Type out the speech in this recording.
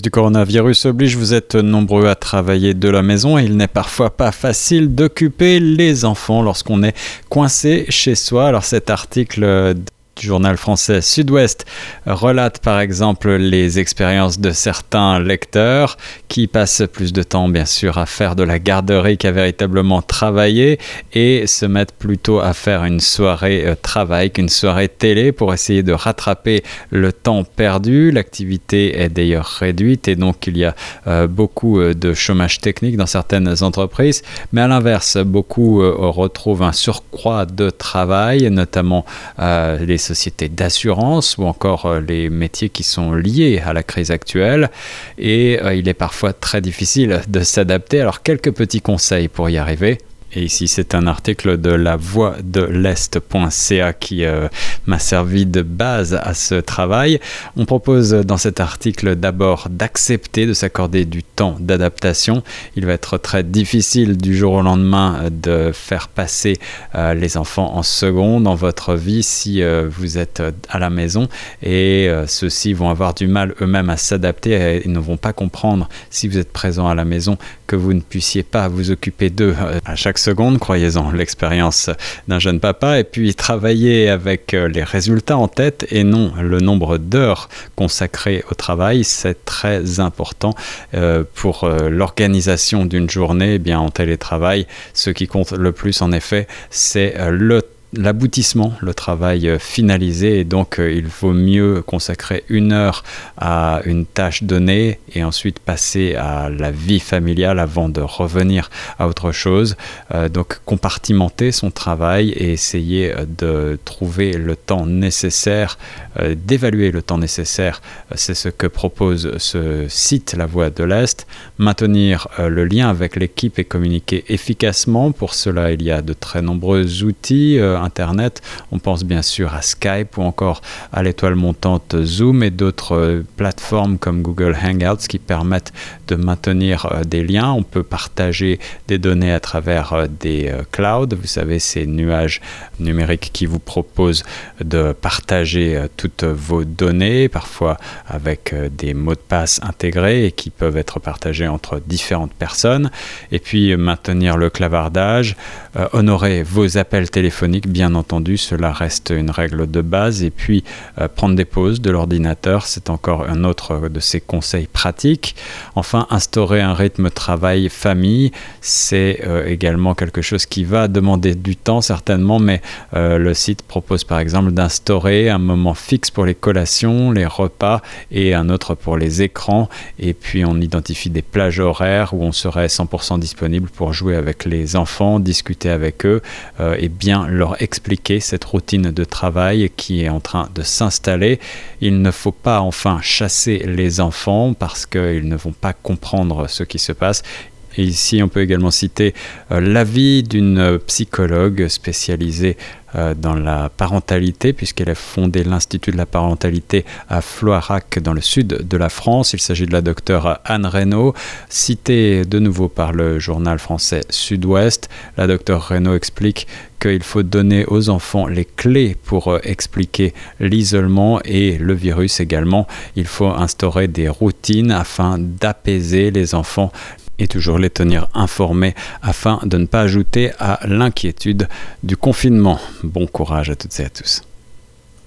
du coronavirus oblige, vous êtes nombreux à travailler de la maison et il n'est parfois pas facile d'occuper les enfants lorsqu'on est coincé chez soi. Alors cet article journal français Sud-Ouest relate par exemple les expériences de certains lecteurs qui passent plus de temps bien sûr à faire de la garderie qu'à véritablement travailler et se mettent plutôt à faire une soirée euh, travail qu'une soirée télé pour essayer de rattraper le temps perdu. L'activité est d'ailleurs réduite et donc il y a euh, beaucoup euh, de chômage technique dans certaines entreprises, mais à l'inverse, beaucoup retrouvent un surcroît de travail, notamment les sociétés d'assurance ou encore euh, les métiers qui sont liés à la crise actuelle. Et euh, il est parfois très difficile de s'adapter. Alors quelques petits conseils pour y arriver. Et ici, c'est un article de la voix de l'Est.ca qui euh, m'a servi de base à ce travail. On propose dans cet article d'abord d'accepter de s'accorder du temps d'adaptation. Il va être très difficile du jour au lendemain de faire passer euh, les enfants en seconde dans votre vie si euh, vous êtes à la maison et ceux-ci vont avoir du mal eux-mêmes à s'adapter et ne vont pas comprendre si vous êtes présent à la maison que vous ne puissiez pas vous occuper d'eux à chaque secondes, croyez-en, l'expérience d'un jeune papa, et puis travailler avec euh, les résultats en tête et non le nombre d'heures consacrées au travail, c'est très important euh, pour euh, l'organisation d'une journée. Eh bien, en télétravail, ce qui compte le plus, en effet, c'est le l'aboutissement, le travail euh, finalisé. Donc, euh, il vaut mieux consacrer une heure à une tâche donnée et ensuite passer à la vie familiale avant de revenir à autre chose. Euh, donc, compartimenter son travail et essayer de trouver le temps nécessaire, d'évaluer le temps nécessaire. C'est ce que propose ce site, La Voix de l'Est. Maintenir le lien avec l'équipe et communiquer efficacement. Pour cela, il y a de très nombreux outils Internet. On pense bien sûr à Skype ou encore à l'étoile montante Zoom et d'autres euh, plateformes comme Google Hangouts qui permettent de maintenir euh, des liens. On peut partager des données à travers euh, des clouds. Vous savez, ces nuages numériques qui vous proposent de partager toutes vos données, parfois avec des mots de passe intégrés et qui peuvent être partagés entre différentes personnes. Et puis maintenir le clavardage, honorer vos appels téléphoniques bien entendu, cela reste une règle de base. Et puis, euh, prendre des pauses de l'ordinateur, c'est encore un autre de ces conseils pratiques. Enfin, instaurer un rythme travail-famille, c'est euh, également quelque chose qui va demander du temps certainement, mais euh, le site propose par exemple d'instaurer un moment fixe pour les collations, les repas et un autre pour les écrans. Et puis, on identifie des plages horaires où on serait 100% disponible pour jouer avec les enfants, discuter avec eux et bien leur expliquer cette routine de travail qui est en train de s'installer. Il ne faut pas enfin chasser les enfants parce qu'ils ne vont pas comprendre ce qui se passe. Ici, on peut également citer euh, l'avis d'une psychologue spécialisée euh, dans la parentalité, puisqu'elle a fondé l'Institut de la parentalité à Floirac, dans le sud de la France. Il s'agit de la docteure Anne Reynaud, citée de nouveau par le journal français Sud-Ouest. La docteure Reynaud explique qu'il faut donner aux enfants les clés pour euh, expliquer l'isolement et le virus également. Il faut instaurer des routines afin d'apaiser les enfants et toujours les tenir informés afin de ne pas ajouter à l'inquiétude du confinement. Bon courage à toutes et à tous.